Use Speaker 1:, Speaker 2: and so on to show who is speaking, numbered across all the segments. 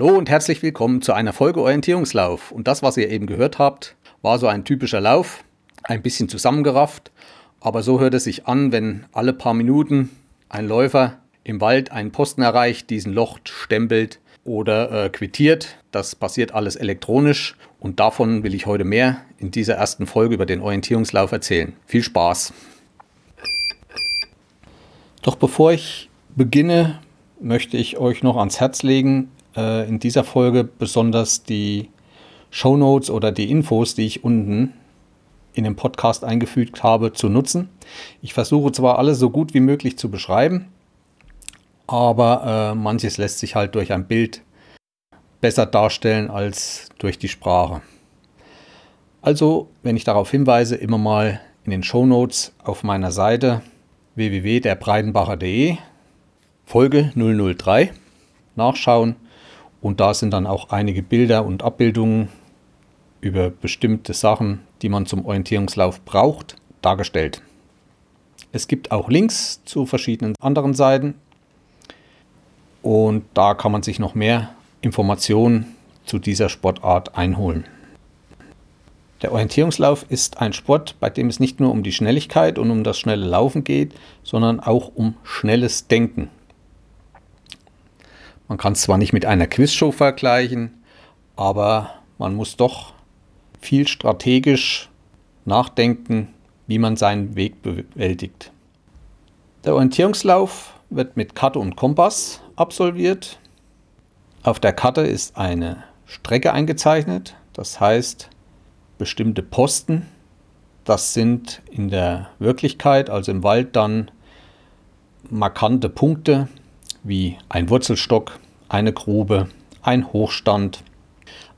Speaker 1: Hallo und herzlich willkommen zu einer Folge Orientierungslauf. Und das, was ihr eben gehört habt, war so ein typischer Lauf, ein bisschen zusammengerafft. Aber so hört es sich an, wenn alle paar Minuten ein Läufer im Wald einen Posten erreicht, diesen Loch stempelt oder äh, quittiert. Das passiert alles elektronisch und davon will ich heute mehr in dieser ersten Folge über den Orientierungslauf erzählen. Viel Spaß! Doch bevor ich beginne, möchte ich euch noch ans Herz legen, äh, in dieser Folge besonders die Show Notes oder die Infos, die ich unten in den Podcast eingefügt habe, zu nutzen. Ich versuche zwar alles so gut wie möglich zu beschreiben, aber äh, manches lässt sich halt durch ein Bild besser darstellen als durch die Sprache. Also, wenn ich darauf hinweise, immer mal in den Show Notes auf meiner Seite www.derbreidenbacher.de Folge 003 nachschauen und da sind dann auch einige Bilder und Abbildungen über bestimmte Sachen, die man zum Orientierungslauf braucht, dargestellt. Es gibt auch Links zu verschiedenen anderen Seiten und da kann man sich noch mehr Informationen zu dieser Sportart einholen. Der Orientierungslauf ist ein Sport, bei dem es nicht nur um die Schnelligkeit und um das schnelle Laufen geht, sondern auch um schnelles Denken. Man kann es zwar nicht mit einer Quizshow vergleichen, aber man muss doch viel strategisch nachdenken, wie man seinen Weg bewältigt. Der Orientierungslauf wird mit Karte und Kompass absolviert. Auf der Karte ist eine Strecke eingezeichnet, das heißt bestimmte Posten. Das sind in der Wirklichkeit, also im Wald, dann markante Punkte wie ein Wurzelstock, eine Grube, ein Hochstand,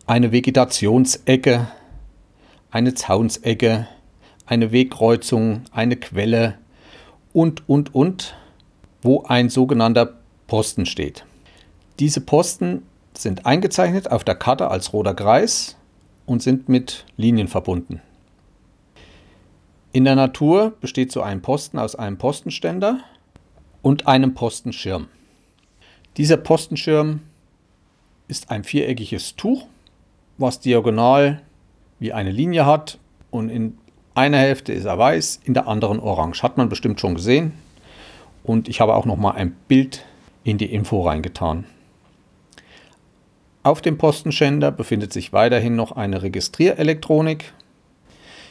Speaker 1: eine Vegetationsecke, eine Zaunsecke, eine Wegkreuzung, eine Quelle und, und, und, wo ein sogenannter Posten steht. Diese Posten sind eingezeichnet auf der Karte als roter Kreis und sind mit Linien verbunden. In der Natur besteht so ein Posten aus einem Postenständer und einem Postenschirm. Dieser Postenschirm ist ein viereckiges Tuch, was diagonal wie eine Linie hat und in einer Hälfte ist er weiß, in der anderen orange. Hat man bestimmt schon gesehen. Und ich habe auch noch mal ein Bild in die Info reingetan. Auf dem Postenständer befindet sich weiterhin noch eine Registrierelektronik.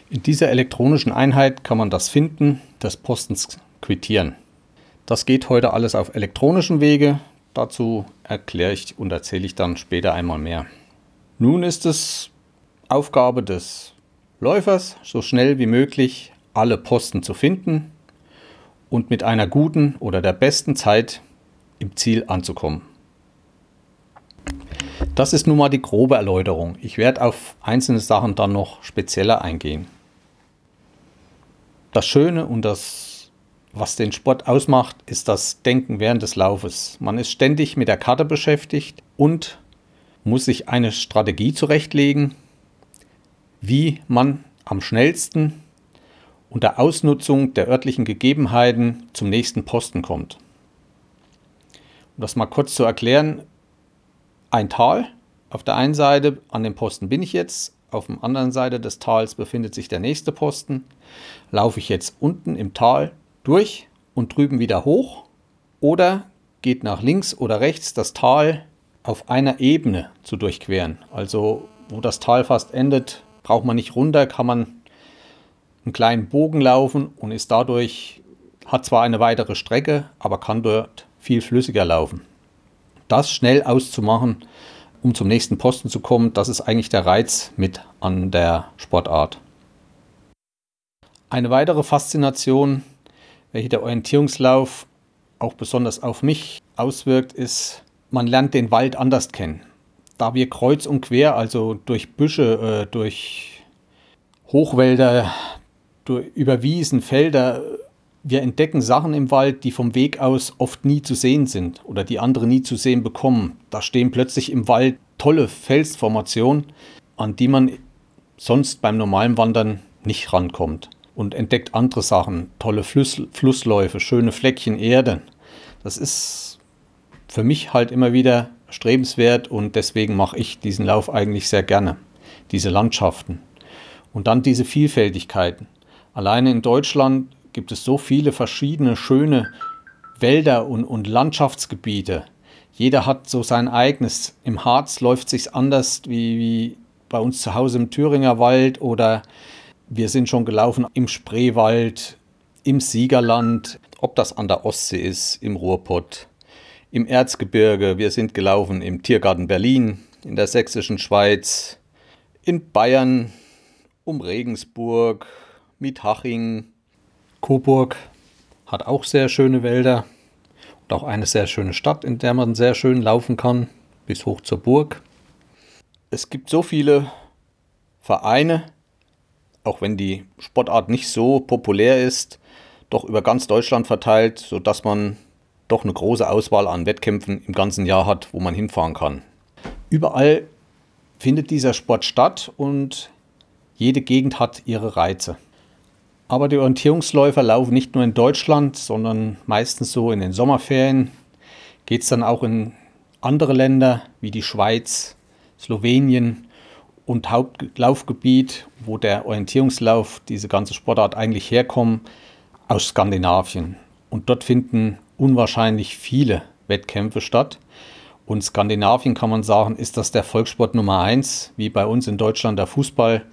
Speaker 1: In dieser elektronischen Einheit kann man das Finden des Postens quittieren. Das geht heute alles auf elektronischen Wege. Dazu erkläre ich und erzähle ich dann später einmal mehr. Nun ist es Aufgabe des Läufers, so schnell wie möglich alle Posten zu finden und mit einer guten oder der besten Zeit im Ziel anzukommen. Das ist nun mal die grobe Erläuterung. Ich werde auf einzelne Sachen dann noch spezieller eingehen. Das Schöne und das, was den Sport ausmacht, ist das Denken während des Laufes. Man ist ständig mit der Karte beschäftigt und muss sich eine Strategie zurechtlegen, wie man am schnellsten unter Ausnutzung der örtlichen Gegebenheiten zum nächsten Posten kommt. Um das mal kurz zu erklären, ein Tal. Auf der einen Seite an dem Posten bin ich jetzt, auf der anderen Seite des Tals befindet sich der nächste Posten. Laufe ich jetzt unten im Tal durch und drüben wieder hoch oder geht nach links oder rechts das Tal auf einer Ebene zu durchqueren. Also wo das Tal fast endet, braucht man nicht runter, kann man einen kleinen Bogen laufen und ist dadurch, hat zwar eine weitere Strecke, aber kann dort viel flüssiger laufen das schnell auszumachen, um zum nächsten Posten zu kommen, das ist eigentlich der Reiz mit an der Sportart. Eine weitere Faszination, welche der Orientierungslauf auch besonders auf mich auswirkt, ist, man lernt den Wald anders kennen. Da wir kreuz und quer, also durch Büsche, äh, durch Hochwälder, durch, über Wiesen, Felder wir entdecken Sachen im Wald, die vom Weg aus oft nie zu sehen sind oder die andere nie zu sehen bekommen. Da stehen plötzlich im Wald tolle Felsformationen, an die man sonst beim normalen Wandern nicht rankommt. Und entdeckt andere Sachen, tolle Fluss, Flussläufe, schöne Fleckchen Erde. Das ist für mich halt immer wieder strebenswert und deswegen mache ich diesen Lauf eigentlich sehr gerne. Diese Landschaften. Und dann diese Vielfältigkeiten. Alleine in Deutschland gibt es so viele verschiedene schöne Wälder und, und Landschaftsgebiete. Jeder hat so sein eigenes. Im Harz läuft es sich anders wie, wie bei uns zu Hause im Thüringer Wald oder wir sind schon gelaufen im Spreewald, im Siegerland, ob das an der Ostsee ist, im Ruhrpott, im Erzgebirge. Wir sind gelaufen im Tiergarten Berlin, in der sächsischen Schweiz, in Bayern, um Regensburg, Miethaching, Coburg hat auch sehr schöne Wälder und auch eine sehr schöne Stadt, in der man sehr schön laufen kann, bis hoch zur Burg. Es gibt so viele Vereine, auch wenn die Sportart nicht so populär ist, doch über ganz Deutschland verteilt, sodass man doch eine große Auswahl an Wettkämpfen im ganzen Jahr hat, wo man hinfahren kann. Überall findet dieser Sport statt und jede Gegend hat ihre Reize. Aber die Orientierungsläufer laufen nicht nur in Deutschland, sondern meistens so in den Sommerferien. Geht es dann auch in andere Länder wie die Schweiz, Slowenien und Hauptlaufgebiet, wo der Orientierungslauf, diese ganze Sportart eigentlich herkommt, aus Skandinavien. Und dort finden unwahrscheinlich viele Wettkämpfe statt. Und Skandinavien kann man sagen, ist das der Volkssport Nummer eins, wie bei uns in Deutschland der Fußball.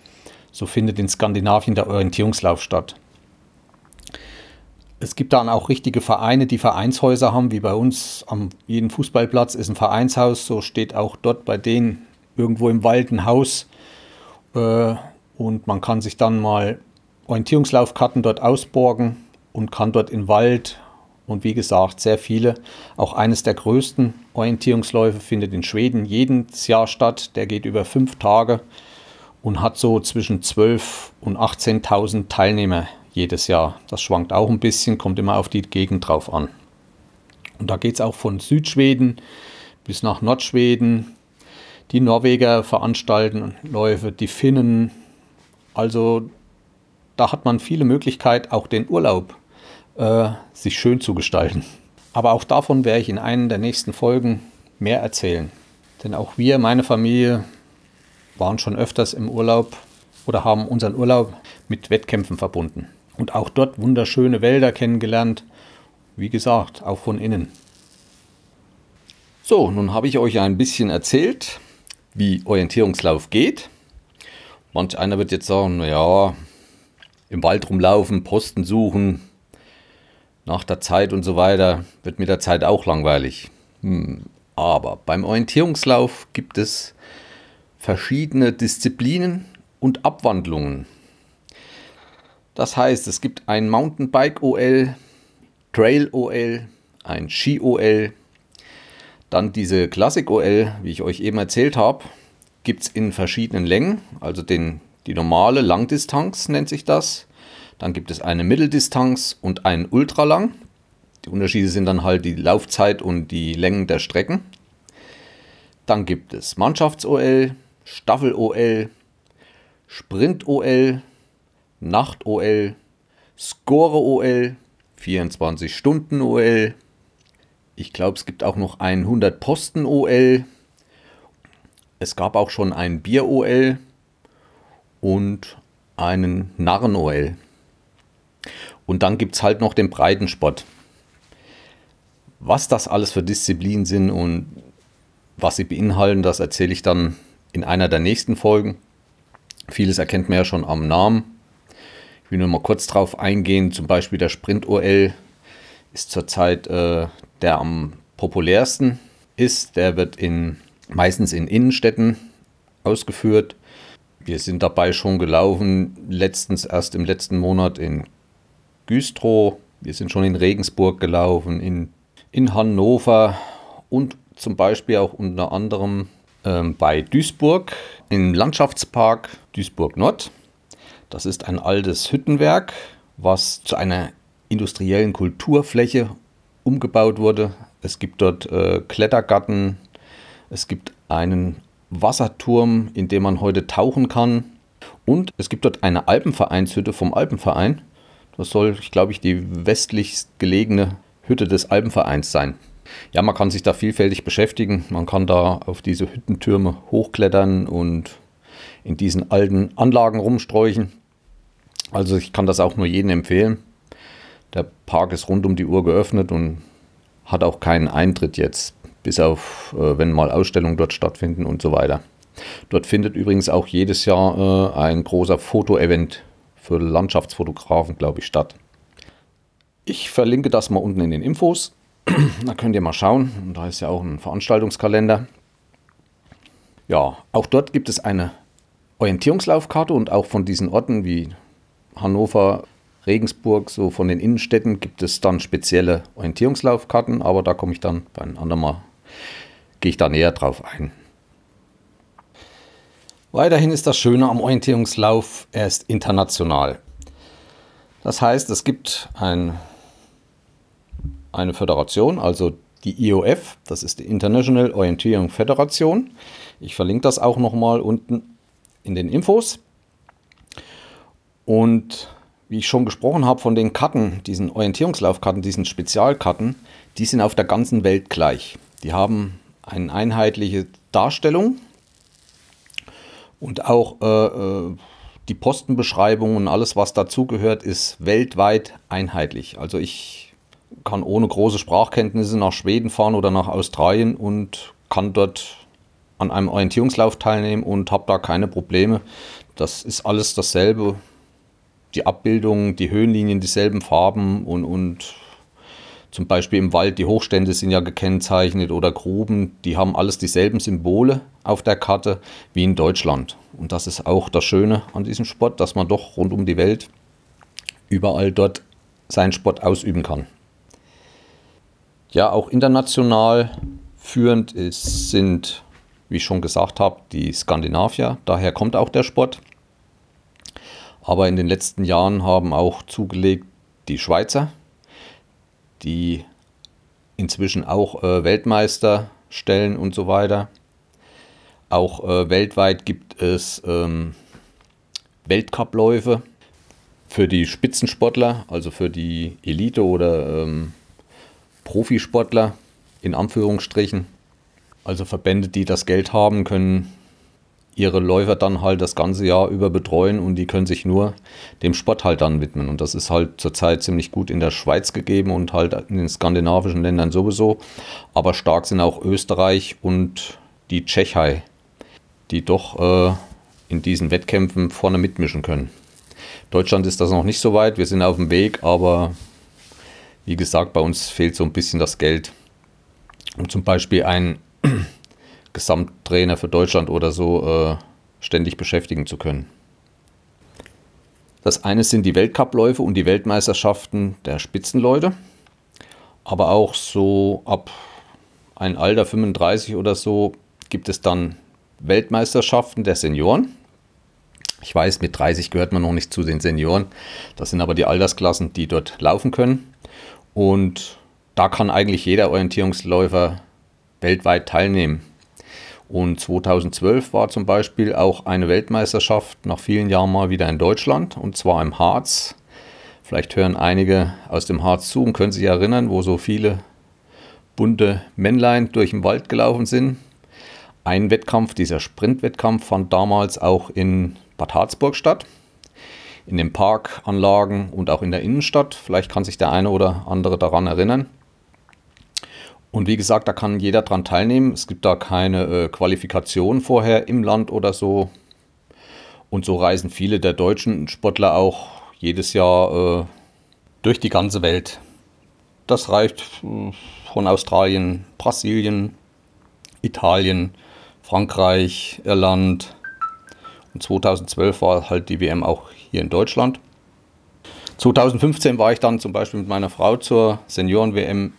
Speaker 1: So findet in Skandinavien der Orientierungslauf statt. Es gibt dann auch richtige Vereine, die Vereinshäuser haben, wie bei uns am jedem Fußballplatz ist ein Vereinshaus. So steht auch dort bei denen irgendwo im Wald ein Haus. Äh, und man kann sich dann mal Orientierungslaufkarten dort ausborgen und kann dort in Wald und wie gesagt sehr viele. Auch eines der größten Orientierungsläufe findet in Schweden jedes Jahr statt. Der geht über fünf Tage und hat so zwischen 12.000 und 18.000 Teilnehmer jedes Jahr. Das schwankt auch ein bisschen, kommt immer auf die Gegend drauf an. Und da geht es auch von Südschweden bis nach Nordschweden. Die Norweger veranstalten Läufe, die Finnen. Also da hat man viele Möglichkeiten, auch den Urlaub äh, sich schön zu gestalten. Aber auch davon werde ich in einer der nächsten Folgen mehr erzählen. Denn auch wir, meine Familie, waren schon öfters im Urlaub oder haben unseren Urlaub mit Wettkämpfen verbunden. Und auch dort wunderschöne Wälder kennengelernt. Wie gesagt, auch von innen. So, nun habe ich euch ein bisschen erzählt, wie Orientierungslauf geht. Manch einer wird jetzt sagen, naja, im Wald rumlaufen, Posten suchen, nach der Zeit und so weiter, wird mit der Zeit auch langweilig. Hm. Aber beim Orientierungslauf gibt es verschiedene Disziplinen und Abwandlungen. Das heißt, es gibt ein Mountainbike OL, Trail OL, ein Ski OL, dann diese Classic OL, wie ich euch eben erzählt habe, gibt es in verschiedenen Längen, also den, die normale Langdistanz nennt sich das. Dann gibt es eine Mitteldistanz und einen Ultralang. Die Unterschiede sind dann halt die Laufzeit und die Längen der Strecken. Dann gibt es Mannschafts-OL, Staffel-OL, Sprint-OL, Nacht-OL, Score-OL, 24-Stunden-OL. Ich glaube, es gibt auch noch ein 100-Posten-OL. Es gab auch schon ein Bier-OL und einen Narren-OL. Und dann gibt es halt noch den Breitensport. Was das alles für Disziplinen sind und was sie beinhalten, das erzähle ich dann in einer der nächsten Folgen. Vieles erkennt man ja schon am Namen. Ich will nur mal kurz drauf eingehen. Zum Beispiel der Sprint-OL ist zurzeit äh, der am populärsten ist. Der wird in, meistens in Innenstädten ausgeführt. Wir sind dabei schon gelaufen, letztens erst im letzten Monat in Güstrow. Wir sind schon in Regensburg gelaufen, in, in Hannover und zum Beispiel auch unter anderem ähm, bei Duisburg im Landschaftspark Duisburg Nord. Das ist ein altes Hüttenwerk, was zu einer industriellen Kulturfläche umgebaut wurde. Es gibt dort äh, Klettergarten, es gibt einen Wasserturm, in dem man heute tauchen kann. Und es gibt dort eine Alpenvereinshütte vom Alpenverein. Das soll, glaube ich, die westlichst gelegene Hütte des Alpenvereins sein. Ja, man kann sich da vielfältig beschäftigen. Man kann da auf diese Hüttentürme hochklettern und in diesen alten Anlagen rumsträuchen. Also ich kann das auch nur jedem empfehlen. Der Park ist rund um die Uhr geöffnet und hat auch keinen Eintritt jetzt, bis auf, äh, wenn mal Ausstellungen dort stattfinden und so weiter. Dort findet übrigens auch jedes Jahr äh, ein großer Fotoevent für Landschaftsfotografen, glaube ich, statt. Ich verlinke das mal unten in den Infos. da könnt ihr mal schauen. Und da ist ja auch ein Veranstaltungskalender. Ja, auch dort gibt es eine Orientierungslaufkarte und auch von diesen Orten wie Hannover, Regensburg, so von den Innenstädten gibt es dann spezielle Orientierungslaufkarten, aber da komme ich dann bei einem anderen Mal, gehe ich da näher drauf ein. Weiterhin ist das Schöne am Orientierungslauf, er ist international. Das heißt, es gibt ein, eine Föderation, also die IOF, das ist die International Orientierung Federation. Ich verlinke das auch nochmal unten in den Infos. Und wie ich schon gesprochen habe von den Karten, diesen Orientierungslaufkarten, diesen Spezialkarten, die sind auf der ganzen Welt gleich. Die haben eine einheitliche Darstellung und auch äh, äh die Postenbeschreibung und alles, was dazugehört, ist weltweit einheitlich. Also ich kann ohne große Sprachkenntnisse nach Schweden fahren oder nach Australien und kann dort an einem Orientierungslauf teilnehmen und habe da keine Probleme. Das ist alles dasselbe. Die Abbildung, die Höhenlinien, dieselben Farben und, und zum Beispiel im Wald, die Hochstände sind ja gekennzeichnet oder Gruben, die haben alles dieselben Symbole auf der Karte wie in Deutschland. Und das ist auch das Schöne an diesem Sport, dass man doch rund um die Welt überall dort seinen Sport ausüben kann. Ja, auch international führend ist, sind wie ich schon gesagt habe, die Skandinavier. Daher kommt auch der Sport. Aber in den letzten Jahren haben auch zugelegt die Schweizer, die inzwischen auch äh, Weltmeister stellen und so weiter. Auch äh, weltweit gibt es ähm, Weltcupläufe für die Spitzensportler, also für die Elite oder ähm, Profisportler in Anführungsstrichen. Also Verbände, die das Geld haben, können ihre Läufer dann halt das ganze Jahr über betreuen und die können sich nur dem Sport halt dann widmen. Und das ist halt zurzeit ziemlich gut in der Schweiz gegeben und halt in den skandinavischen Ländern sowieso. Aber stark sind auch Österreich und die Tschechei, die doch äh, in diesen Wettkämpfen vorne mitmischen können. Deutschland ist das noch nicht so weit, wir sind auf dem Weg, aber wie gesagt, bei uns fehlt so ein bisschen das Geld, um zum Beispiel ein Gesamttrainer für Deutschland oder so äh, ständig beschäftigen zu können. Das eine sind die Weltcupläufe und die Weltmeisterschaften der Spitzenleute, aber auch so ab ein Alter 35 oder so gibt es dann Weltmeisterschaften der Senioren. Ich weiß, mit 30 gehört man noch nicht zu den Senioren. Das sind aber die Altersklassen, die dort laufen können. Und da kann eigentlich jeder Orientierungsläufer weltweit teilnehmen. Und 2012 war zum Beispiel auch eine Weltmeisterschaft nach vielen Jahren mal wieder in Deutschland und zwar im Harz. Vielleicht hören einige aus dem Harz zu und können sich erinnern, wo so viele bunte Männlein durch den Wald gelaufen sind. Ein Wettkampf, dieser Sprintwettkampf, fand damals auch in Bad Harzburg statt, in den Parkanlagen und auch in der Innenstadt. Vielleicht kann sich der eine oder andere daran erinnern. Und wie gesagt, da kann jeder dran teilnehmen. Es gibt da keine äh, Qualifikation vorher im Land oder so. Und so reisen viele der deutschen Sportler auch jedes Jahr äh, durch die ganze Welt. Das reicht äh, von Australien, Brasilien, Italien, Frankreich, Irland. Und 2012 war halt die WM auch hier in Deutschland. 2015 war ich dann zum Beispiel mit meiner Frau zur Senioren-WM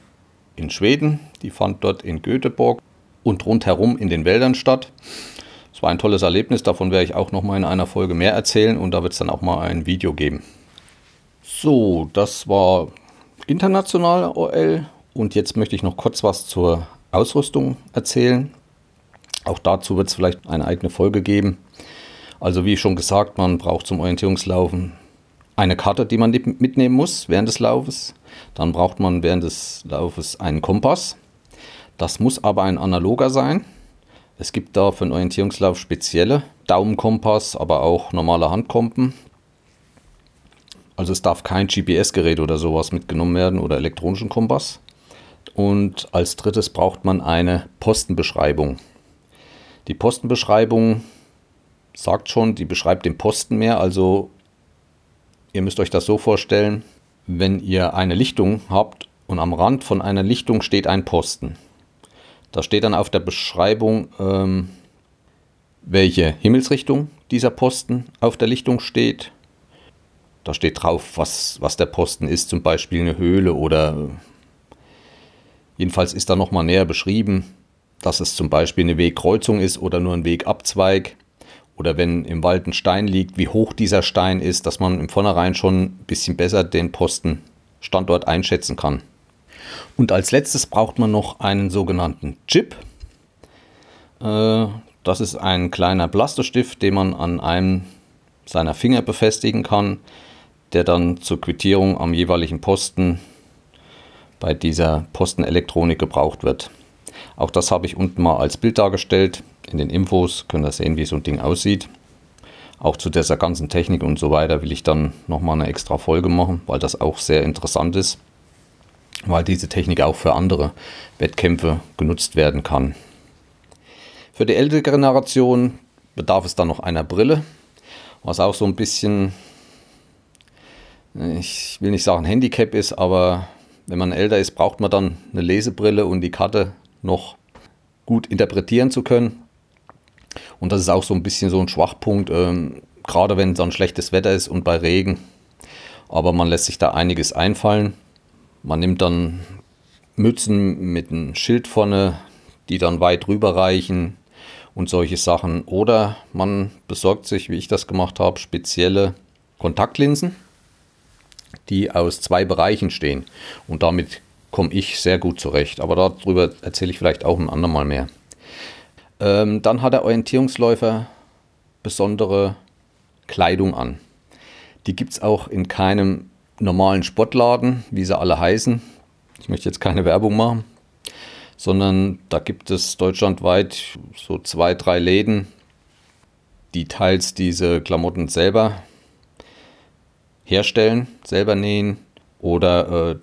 Speaker 1: in Schweden. Die fand dort in Göteborg und rundherum in den Wäldern statt. Es war ein tolles Erlebnis, davon werde ich auch noch mal in einer Folge mehr erzählen und da wird es dann auch mal ein Video geben. So, das war international OL und jetzt möchte ich noch kurz was zur Ausrüstung erzählen. Auch dazu wird es vielleicht eine eigene Folge geben. Also wie schon gesagt, man braucht zum Orientierungslaufen eine Karte, die man mitnehmen muss während des Laufes. Dann braucht man während des Laufes einen Kompass. Das muss aber ein analoger sein. Es gibt da für den Orientierungslauf spezielle Daumenkompass, aber auch normale Handkompen. Also es darf kein GPS-Gerät oder sowas mitgenommen werden oder elektronischen Kompass. Und als drittes braucht man eine Postenbeschreibung. Die Postenbeschreibung sagt schon, die beschreibt den Posten mehr. Also ihr müsst euch das so vorstellen, wenn ihr eine Lichtung habt und am Rand von einer Lichtung steht ein Posten. Da steht dann auf der Beschreibung, ähm, welche Himmelsrichtung dieser Posten auf der Lichtung steht. Da steht drauf, was, was der Posten ist, zum Beispiel eine Höhle oder jedenfalls ist da nochmal näher beschrieben, dass es zum Beispiel eine Wegkreuzung ist oder nur ein Wegabzweig. Oder wenn im Wald ein Stein liegt, wie hoch dieser Stein ist, dass man im Vornherein schon ein bisschen besser den Postenstandort einschätzen kann. Und als letztes braucht man noch einen sogenannten Chip. Äh, das ist ein kleiner Plastistift, den man an einem seiner Finger befestigen kann, der dann zur Quittierung am jeweiligen Posten bei dieser Postenelektronik gebraucht wird. Auch das habe ich unten mal als Bild dargestellt. In den Infos könnt ihr sehen, wie so ein Ding aussieht. Auch zu dieser ganzen Technik und so weiter will ich dann nochmal eine extra Folge machen, weil das auch sehr interessant ist weil diese Technik auch für andere Wettkämpfe genutzt werden kann. Für die ältere Generation bedarf es dann noch einer Brille, was auch so ein bisschen, ich will nicht sagen Handicap ist, aber wenn man älter ist, braucht man dann eine Lesebrille und die Karte noch gut interpretieren zu können. Und das ist auch so ein bisschen so ein Schwachpunkt, ähm, gerade wenn dann schlechtes Wetter ist und bei Regen. Aber man lässt sich da einiges einfallen. Man nimmt dann Mützen mit einem Schild vorne, die dann weit rüber reichen und solche Sachen. Oder man besorgt sich, wie ich das gemacht habe, spezielle Kontaktlinsen, die aus zwei Bereichen stehen. Und damit komme ich sehr gut zurecht. Aber darüber erzähle ich vielleicht auch ein andermal mehr. Ähm, dann hat der Orientierungsläufer besondere Kleidung an. Die gibt es auch in keinem normalen Sportladen, wie sie alle heißen. Ich möchte jetzt keine Werbung machen, sondern da gibt es deutschlandweit so zwei, drei Läden, die teils diese Klamotten selber herstellen, selber nähen oder äh,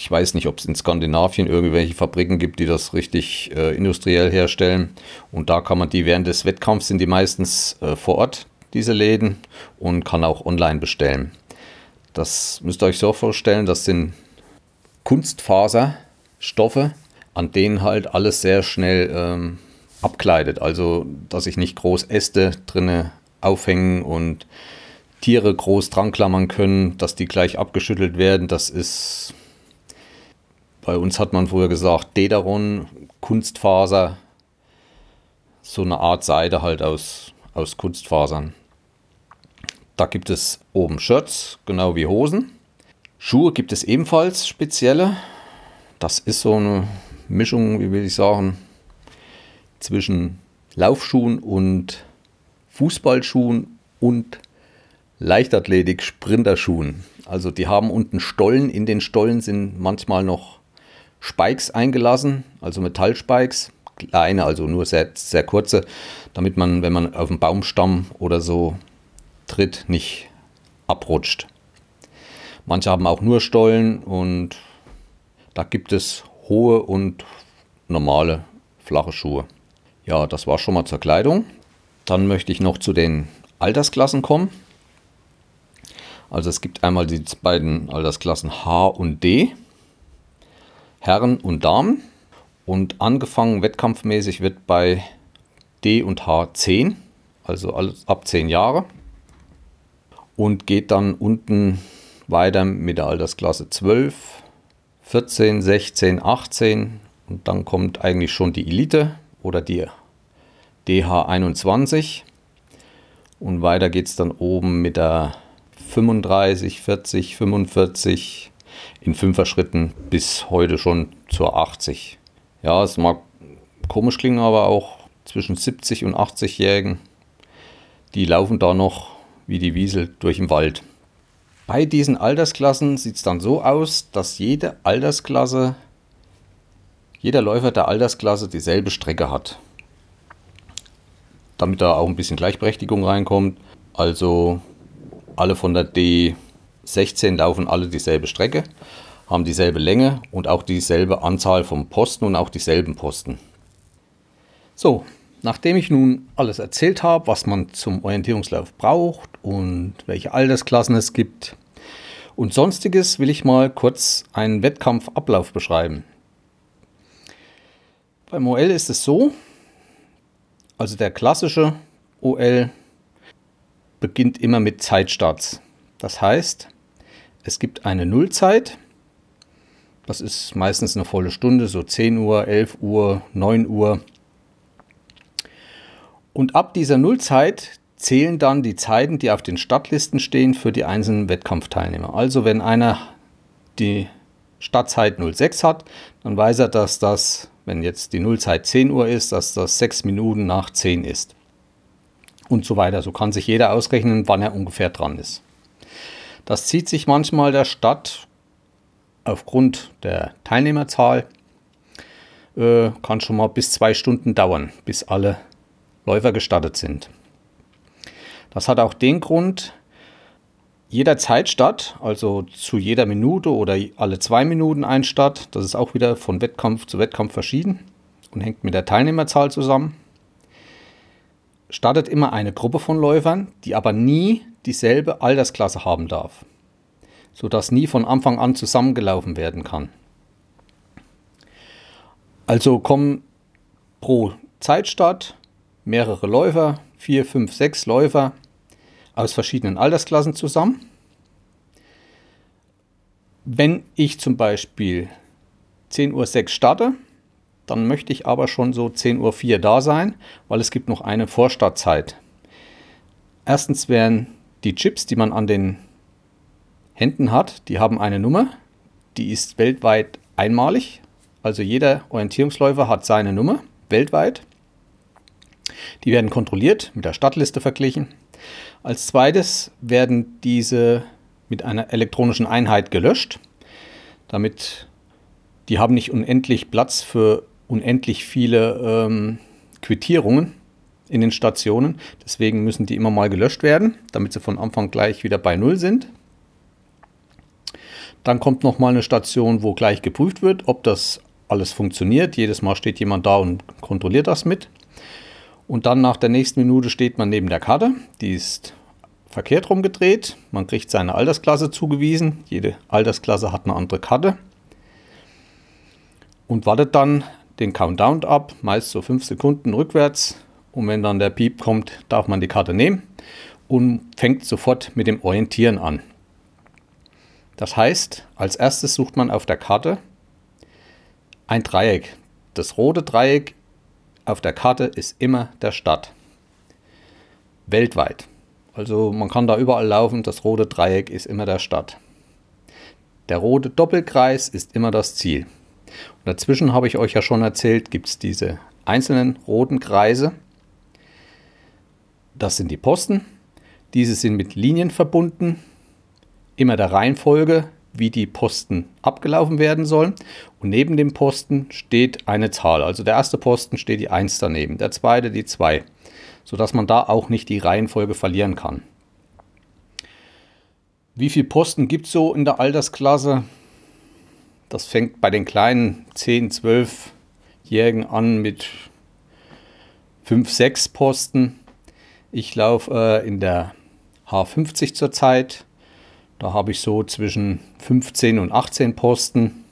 Speaker 1: ich weiß nicht, ob es in Skandinavien irgendwelche Fabriken gibt, die das richtig äh, industriell herstellen. Und da kann man die während des Wettkampfs sind die meistens äh, vor Ort, diese Läden, und kann auch online bestellen. Das müsst ihr euch so vorstellen, das sind Kunstfaserstoffe, an denen halt alles sehr schnell ähm, abkleidet. Also, dass sich nicht groß Äste drinne aufhängen und Tiere groß dran klammern können, dass die gleich abgeschüttelt werden. Das ist, bei uns hat man früher gesagt, Dederon, Kunstfaser, so eine Art Seide halt aus, aus Kunstfasern. Da gibt es oben Shirts, genau wie Hosen. Schuhe gibt es ebenfalls spezielle. Das ist so eine Mischung, wie will ich sagen, zwischen Laufschuhen und Fußballschuhen und Leichtathletik Sprinterschuhen. Also die haben unten Stollen. In den Stollen sind manchmal noch Spikes eingelassen, also Metallspikes. Kleine, also nur sehr, sehr kurze, damit man, wenn man auf dem Baumstamm oder so tritt, nicht abrutscht. Manche haben auch nur Stollen und da gibt es hohe und normale flache Schuhe. Ja, das war schon mal zur Kleidung. Dann möchte ich noch zu den Altersklassen kommen. Also es gibt einmal die beiden Altersklassen H und D, Herren und Damen. Und angefangen wettkampfmäßig wird bei D und H 10, also alles ab 10 Jahre. Und geht dann unten weiter mit der Altersklasse 12, 14, 16, 18 und dann kommt eigentlich schon die Elite oder die DH21 und weiter geht es dann oben mit der 35, 40, 45 in fünfer Schritten bis heute schon zur 80. Ja, es mag komisch klingen, aber auch zwischen 70 und 80-Jährigen, die laufen da noch wie die Wiesel durch den Wald. Bei diesen Altersklassen sieht es dann so aus, dass jede Altersklasse jeder Läufer der Altersklasse dieselbe Strecke hat. Damit da auch ein bisschen Gleichberechtigung reinkommt. Also alle von der D16 laufen alle dieselbe Strecke, haben dieselbe Länge und auch dieselbe Anzahl von Posten und auch dieselben Posten. So, nachdem ich nun alles erzählt habe, was man zum Orientierungslauf braucht und welche Altersklassen es gibt und sonstiges, will ich mal kurz einen Wettkampfablauf beschreiben. Beim OL ist es so, also der klassische OL beginnt immer mit Zeitstarts. Das heißt, es gibt eine Nullzeit. Das ist meistens eine volle Stunde, so 10 Uhr, 11 Uhr, 9 Uhr. Und ab dieser Nullzeit zählen dann die Zeiten, die auf den Startlisten stehen für die einzelnen Wettkampfteilnehmer. Also wenn einer die Startzeit 06 hat, dann weiß er, dass das, wenn jetzt die Nullzeit 10 Uhr ist, dass das 6 Minuten nach 10 ist. Und so weiter. So kann sich jeder ausrechnen, wann er ungefähr dran ist. Das zieht sich manchmal der Stadt aufgrund der Teilnehmerzahl, äh, kann schon mal bis zwei Stunden dauern, bis alle Läufer gestattet sind. Das hat auch den Grund, jeder Zeitstart, also zu jeder Minute oder alle zwei Minuten ein Start, das ist auch wieder von Wettkampf zu Wettkampf verschieden und hängt mit der Teilnehmerzahl zusammen, startet immer eine Gruppe von Läufern, die aber nie dieselbe Altersklasse haben darf, sodass nie von Anfang an zusammengelaufen werden kann. Also kommen pro Zeitstart mehrere Läufer, vier, fünf, sechs Läufer aus verschiedenen Altersklassen zusammen. Wenn ich zum Beispiel 10.06 Uhr starte, dann möchte ich aber schon so 10.04 Uhr da sein, weil es gibt noch eine Vorstartzeit. Erstens wären die Chips, die man an den Händen hat, die haben eine Nummer, die ist weltweit einmalig. Also jeder Orientierungsläufer hat seine Nummer weltweit. Die werden kontrolliert, mit der Stadtliste verglichen. Als zweites werden diese mit einer elektronischen Einheit gelöscht, damit die haben nicht unendlich Platz für unendlich viele ähm, Quittierungen in den Stationen. Deswegen müssen die immer mal gelöscht werden, damit sie von Anfang gleich wieder bei Null sind. Dann kommt noch mal eine Station, wo gleich geprüft wird, ob das alles funktioniert. Jedes Mal steht jemand da und kontrolliert das mit. Und dann nach der nächsten Minute steht man neben der Karte. Die ist verkehrt rumgedreht. Man kriegt seine Altersklasse zugewiesen. Jede Altersklasse hat eine andere Karte. Und wartet dann den Countdown ab, meist so 5 Sekunden rückwärts. Und wenn dann der Piep kommt, darf man die Karte nehmen und fängt sofort mit dem Orientieren an. Das heißt, als erstes sucht man auf der Karte ein Dreieck. Das rote Dreieck auf der Karte ist immer der Stadt. Weltweit. Also man kann da überall laufen, das rote Dreieck ist immer der Stadt. Der rote Doppelkreis ist immer das Ziel. Und dazwischen habe ich euch ja schon erzählt, gibt es diese einzelnen roten Kreise. Das sind die Posten. Diese sind mit Linien verbunden, immer der Reihenfolge wie die Posten abgelaufen werden sollen. Und neben dem Posten steht eine Zahl. Also der erste Posten steht die 1 daneben, der zweite die 2, sodass man da auch nicht die Reihenfolge verlieren kann. Wie viele Posten gibt es so in der Altersklasse? Das fängt bei den kleinen 10, 12-Jährigen an mit 5, 6 Posten. Ich laufe äh, in der H50 zurzeit da habe ich so zwischen 15 und 18 Posten.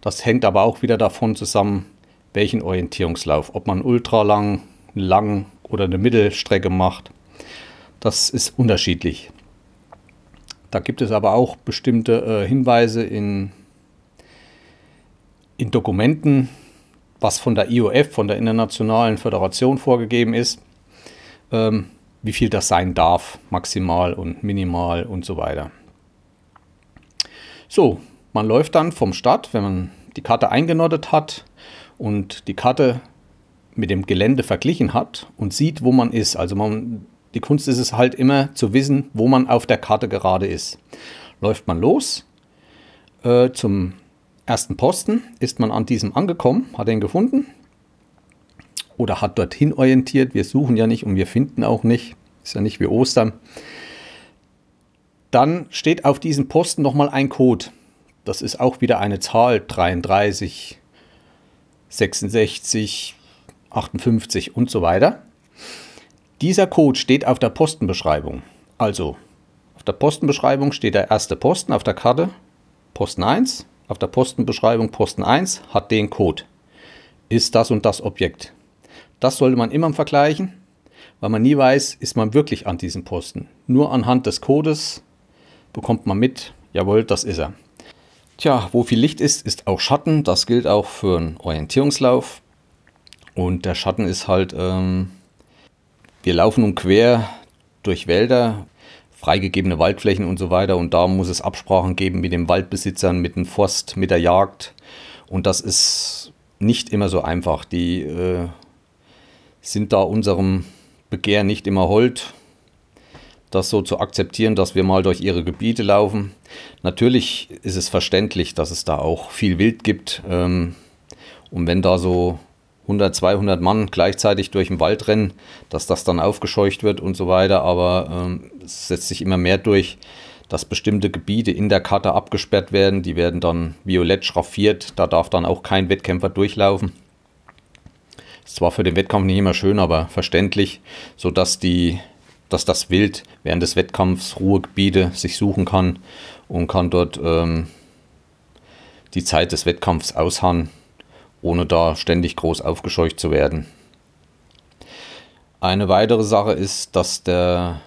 Speaker 1: Das hängt aber auch wieder davon zusammen, welchen Orientierungslauf. Ob man ultra lang, lang oder eine Mittelstrecke macht. Das ist unterschiedlich. Da gibt es aber auch bestimmte äh, Hinweise in, in Dokumenten, was von der IOF, von der Internationalen Föderation vorgegeben ist, ähm, wie viel das sein darf, maximal und minimal und so weiter. So, man läuft dann vom Start, wenn man die Karte eingenoddet hat und die Karte mit dem Gelände verglichen hat und sieht, wo man ist. Also man, die Kunst ist es halt immer zu wissen, wo man auf der Karte gerade ist. Läuft man los äh, zum ersten Posten ist man an diesem angekommen, hat ihn gefunden oder hat dorthin orientiert. Wir suchen ja nicht und wir finden auch nicht. Ist ja nicht wie Ostern. Dann steht auf diesem Posten nochmal ein Code. Das ist auch wieder eine Zahl 33, 66, 58 und so weiter. Dieser Code steht auf der Postenbeschreibung. Also auf der Postenbeschreibung steht der erste Posten auf der Karte, Posten 1. Auf der Postenbeschreibung Posten 1 hat den Code. Ist das und das Objekt. Das sollte man immer vergleichen, weil man nie weiß, ist man wirklich an diesem Posten. Nur anhand des Codes bekommt man mit, jawohl, das ist er. Tja, wo viel Licht ist, ist auch Schatten. Das gilt auch für einen Orientierungslauf. Und der Schatten ist halt, ähm, wir laufen um quer durch Wälder, freigegebene Waldflächen und so weiter. Und da muss es Absprachen geben mit den Waldbesitzern, mit dem Forst, mit der Jagd. Und das ist nicht immer so einfach. Die äh, sind da unserem Begehr nicht immer hold, das so zu akzeptieren, dass wir mal durch ihre Gebiete laufen. Natürlich ist es verständlich, dass es da auch viel Wild gibt. Ähm, und wenn da so 100, 200 Mann gleichzeitig durch den Wald rennen, dass das dann aufgescheucht wird und so weiter. Aber ähm, es setzt sich immer mehr durch, dass bestimmte Gebiete in der Karte abgesperrt werden. Die werden dann violett schraffiert. Da darf dann auch kein Wettkämpfer durchlaufen. Ist zwar für den Wettkampf nicht immer schön, aber verständlich, sodass die, dass das Wild während des Wettkampfs Ruhegebiete sich suchen kann und kann dort ähm, die Zeit des Wettkampfs ausharren, ohne da ständig groß aufgescheucht zu werden. Eine weitere Sache ist, dass der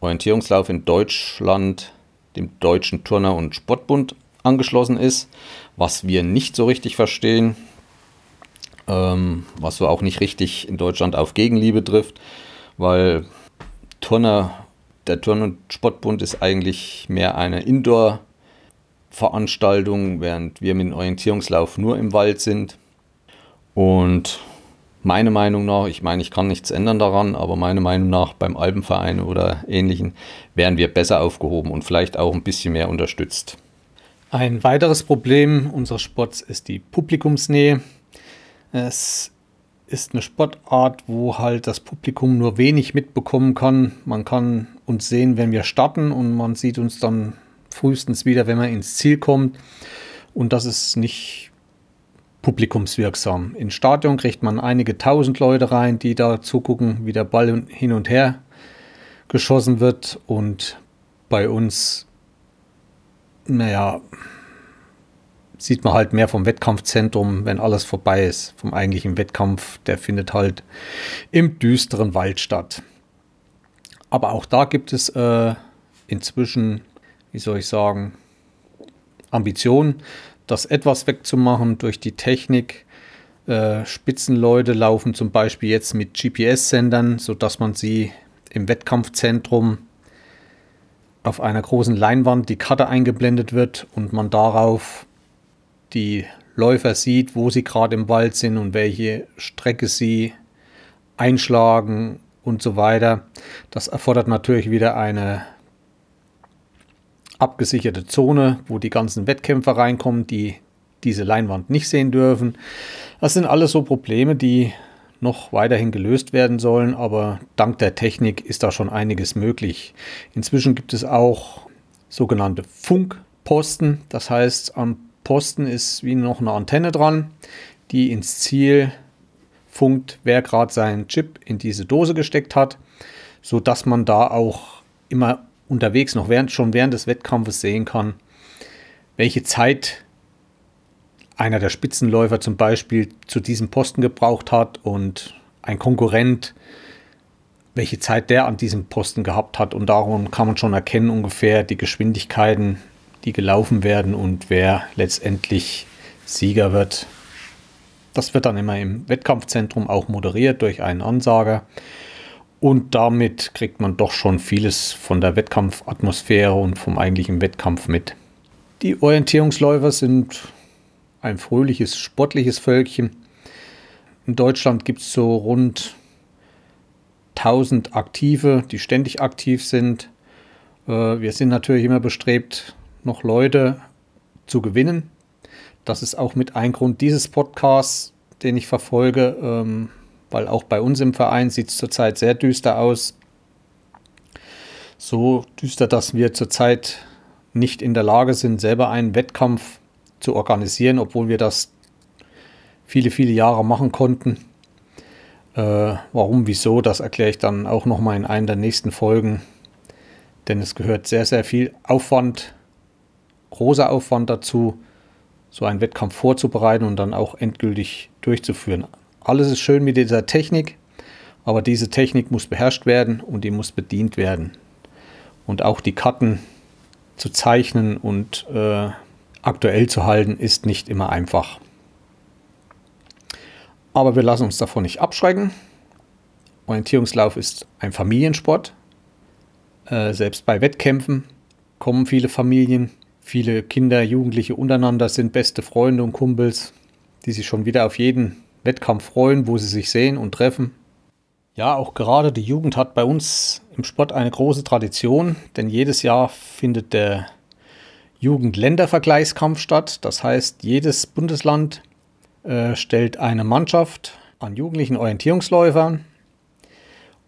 Speaker 1: Orientierungslauf in Deutschland dem Deutschen Turner- und Sportbund angeschlossen ist, was wir nicht so richtig verstehen ähm, was so auch nicht richtig in Deutschland auf Gegenliebe trifft, weil Turner, der Turn- und Sportbund ist eigentlich mehr eine Indoor-Veranstaltung, während wir mit dem Orientierungslauf nur im Wald sind. Und meine Meinung nach, ich meine, ich kann nichts ändern daran, aber meine Meinung nach beim Alpenverein oder ähnlichen wären wir besser aufgehoben und vielleicht auch ein bisschen mehr unterstützt. Ein weiteres Problem unseres Sports ist die Publikumsnähe. Es ist eine Sportart, wo halt das Publikum nur wenig mitbekommen kann. Man kann uns sehen, wenn wir starten und man sieht uns dann frühestens wieder, wenn man ins Ziel kommt. Und das ist nicht publikumswirksam. Ins Stadion kriegt man einige tausend Leute rein, die da zugucken, wie der Ball hin und her geschossen wird. Und bei uns, naja, sieht man halt mehr vom Wettkampfzentrum, wenn alles vorbei ist. Vom eigentlichen Wettkampf, der findet halt im düsteren Wald statt. Aber auch da gibt es äh, inzwischen, wie soll ich sagen, Ambitionen, das etwas wegzumachen durch die Technik. Äh, Spitzenleute laufen zum Beispiel jetzt mit GPS-Sendern, sodass man sie im Wettkampfzentrum auf einer großen Leinwand die Karte eingeblendet wird und man darauf die Läufer sieht, wo sie gerade im Wald sind und welche Strecke sie einschlagen und so weiter. Das erfordert natürlich wieder eine abgesicherte Zone, wo die ganzen Wettkämpfer reinkommen, die diese Leinwand nicht sehen dürfen. Das sind alles so Probleme, die noch weiterhin gelöst werden sollen, aber dank der Technik ist da schon einiges möglich. Inzwischen gibt es auch sogenannte Funkposten, das heißt am Posten ist wie noch eine Antenne dran, die ins Ziel funkt, wer gerade seinen Chip in diese Dose gesteckt hat, sodass man da auch immer unterwegs noch während, schon während des Wettkampfes sehen kann, welche Zeit einer der Spitzenläufer zum Beispiel zu diesem Posten gebraucht hat und ein Konkurrent, welche Zeit der an diesem Posten gehabt hat. Und darum kann man schon erkennen ungefähr die Geschwindigkeiten die gelaufen werden und wer letztendlich Sieger wird. Das wird dann immer im Wettkampfzentrum auch moderiert durch einen Ansager. Und damit kriegt man doch schon vieles von der Wettkampfatmosphäre und vom eigentlichen Wettkampf mit. Die Orientierungsläufer sind ein fröhliches, sportliches Völkchen. In Deutschland gibt es so rund 1000 Aktive, die ständig aktiv sind. Äh, wir sind natürlich immer bestrebt, noch Leute zu gewinnen. Das ist auch mit ein Grund dieses Podcasts, den ich verfolge, ähm, weil auch bei uns im Verein sieht es zurzeit sehr düster aus. So düster, dass wir zurzeit nicht in der Lage sind, selber einen Wettkampf zu organisieren, obwohl wir das viele, viele Jahre machen konnten. Äh, warum, wieso, das erkläre ich dann auch nochmal in einer der nächsten Folgen. Denn es gehört sehr, sehr viel Aufwand, großer Aufwand dazu, so einen Wettkampf vorzubereiten und dann auch endgültig durchzuführen. Alles ist schön mit dieser Technik, aber diese Technik muss beherrscht werden und die muss bedient werden. Und auch die Karten zu zeichnen und äh, aktuell zu halten, ist nicht immer einfach. Aber wir lassen uns davon nicht abschrecken. Orientierungslauf ist ein Familiensport. Äh, selbst bei Wettkämpfen kommen viele Familien, viele Kinder, Jugendliche untereinander sind beste Freunde und Kumpels, die sich schon wieder auf jeden Wettkampf freuen, wo sie sich sehen und treffen. Ja, auch gerade die Jugend hat bei uns im Sport eine große Tradition, denn jedes Jahr findet der Jugendländervergleichskampf statt. Das heißt, jedes Bundesland äh, stellt eine Mannschaft an jugendlichen Orientierungsläufern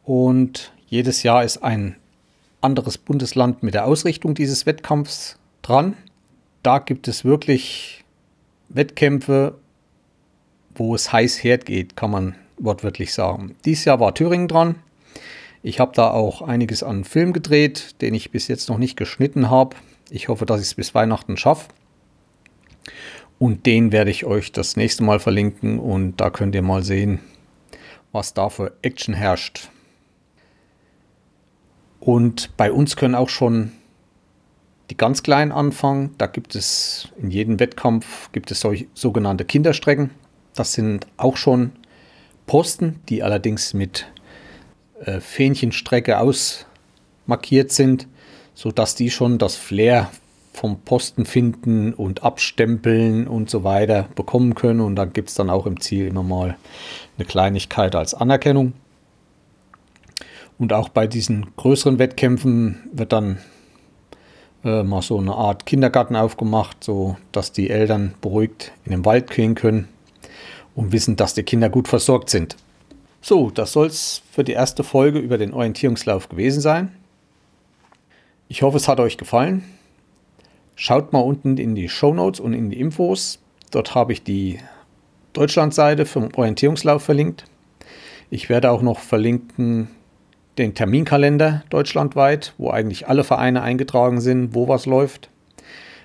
Speaker 1: und jedes Jahr ist ein anderes Bundesland mit der Ausrichtung dieses Wettkampfs dran. Da gibt es wirklich Wettkämpfe, wo es heiß hergeht, kann man wortwörtlich sagen. Dieses Jahr war Thüringen dran. Ich habe da auch einiges an Film gedreht, den ich bis jetzt noch nicht geschnitten habe. Ich hoffe, dass ich es bis Weihnachten schaffe. Und den werde ich euch das nächste Mal verlinken und da könnt ihr mal sehen, was da für Action herrscht. Und bei uns können auch schon die ganz Kleinen anfangen. Da gibt es in jedem Wettkampf gibt es solche sogenannte Kinderstrecken. Das sind auch schon Posten, die allerdings mit äh, Fähnchenstrecke ausmarkiert sind, sodass die schon das Flair vom Posten finden und abstempeln und so weiter bekommen können. Und da gibt es dann auch im Ziel immer mal eine Kleinigkeit als Anerkennung. Und auch bei diesen größeren Wettkämpfen wird dann äh, mal so eine Art Kindergarten aufgemacht, so dass die Eltern beruhigt in den Wald gehen können und wissen, dass die Kinder gut versorgt sind. So, das soll es für die erste Folge über den Orientierungslauf gewesen sein. Ich hoffe, es hat euch gefallen. Schaut mal unten in die Show Notes und in die Infos. Dort habe ich die Deutschlandseite vom Orientierungslauf verlinkt. Ich werde auch noch verlinken den Terminkalender deutschlandweit, wo eigentlich alle Vereine eingetragen sind, wo was läuft.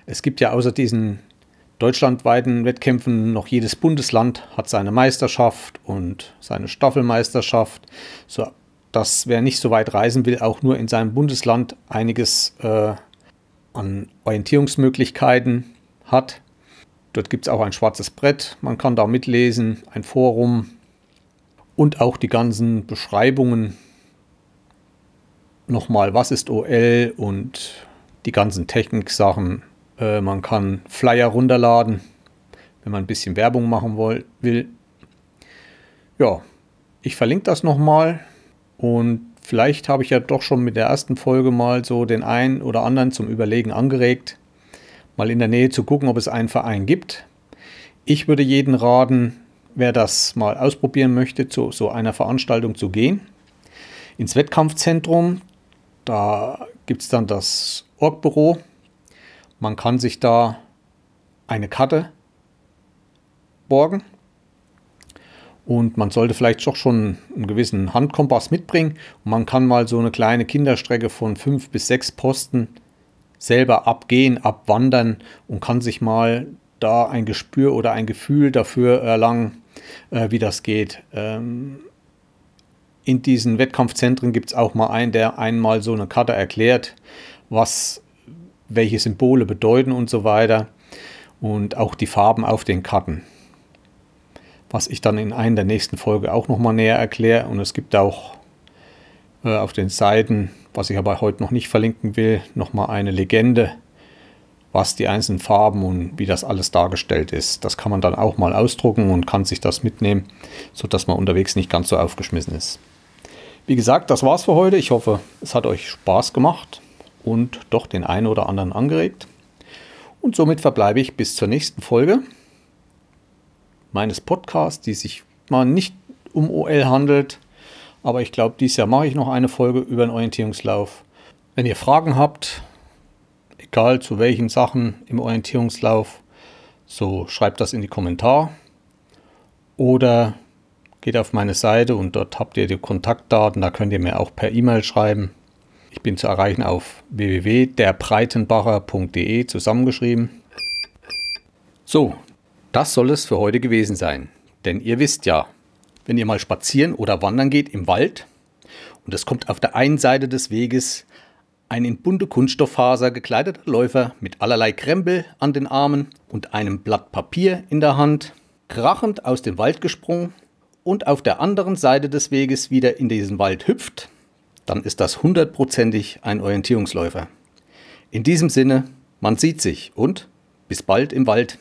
Speaker 1: Es gibt ja außer diesen deutschlandweiten Wettkämpfen noch jedes Bundesland hat seine Meisterschaft und seine Staffelmeisterschaft, so dass wer nicht so weit reisen will, auch nur in seinem Bundesland einiges äh, an Orientierungsmöglichkeiten hat. Dort gibt es auch ein schwarzes Brett, man kann da mitlesen, ein Forum und auch die ganzen Beschreibungen. Nochmal, was ist OL und die ganzen Techniksachen. Äh, man kann Flyer runterladen, wenn man ein bisschen Werbung machen will. Ja, ich verlinke das nochmal und Vielleicht habe ich ja doch schon mit der ersten Folge mal so den einen oder anderen zum Überlegen angeregt, mal in der Nähe zu gucken, ob es einen Verein gibt. Ich würde jeden raten, wer das mal ausprobieren möchte, zu so einer Veranstaltung zu gehen. Ins Wettkampfzentrum, da gibt es dann das Orgbüro. Man kann sich da eine Karte borgen und man sollte vielleicht doch schon einen gewissen Handkompass mitbringen. Und man kann mal so eine kleine Kinderstrecke von fünf bis sechs Posten selber abgehen, abwandern und kann sich mal da ein Gespür oder ein Gefühl dafür erlangen, äh, wie das geht. Ähm, in diesen Wettkampfzentren gibt es auch mal einen, der einmal so eine Karte erklärt, was welche Symbole bedeuten und so weiter. Und auch die Farben auf den Karten was ich dann in einer der nächsten Folge auch nochmal näher erkläre. Und es gibt auch äh, auf den Seiten, was ich aber heute noch nicht verlinken will, nochmal eine Legende, was die einzelnen Farben und wie das alles dargestellt ist. Das kann man dann auch mal ausdrucken und kann sich das mitnehmen, sodass man unterwegs nicht ganz so aufgeschmissen ist. Wie gesagt, das war's für heute. Ich hoffe, es hat euch Spaß gemacht und doch den einen oder anderen angeregt. Und somit verbleibe ich bis zur nächsten Folge. meines Podcasts, die sich mal nicht um OL handelt. Aber ich glaube, dieses Jahr mache ich noch eine Folge über den Orientierungslauf. Wenn ihr Fragen habt, egal zu welchen Sachen im Orientierungslauf, so schreibt das in die Kommentare oder geht auf meine Seite und dort habt ihr die Kontaktdaten, da könnt ihr mir auch per E-Mail schreiben. Ich bin zu erreichen auf www.derbreitenbacher.de zusammengeschrieben. So, das soll es für heute gewesen sein. Denn ihr wisst ja, wenn ihr mal spazieren oder wandern geht im Wald und es kommt auf der einen Seite des Weges ein in bunte Kunststofffaser gekleideter Läufer mit allerlei Krempel an den Armen und einem Blatt Papier in der Hand, krachend aus dem Wald gesprungen und auf der anderen Seite des Weges wieder in diesen Wald hüpft, dann ist das hundertprozentig ein Orientierungsläufer. In diesem Sinne, man sieht sich und bis bald im Wald.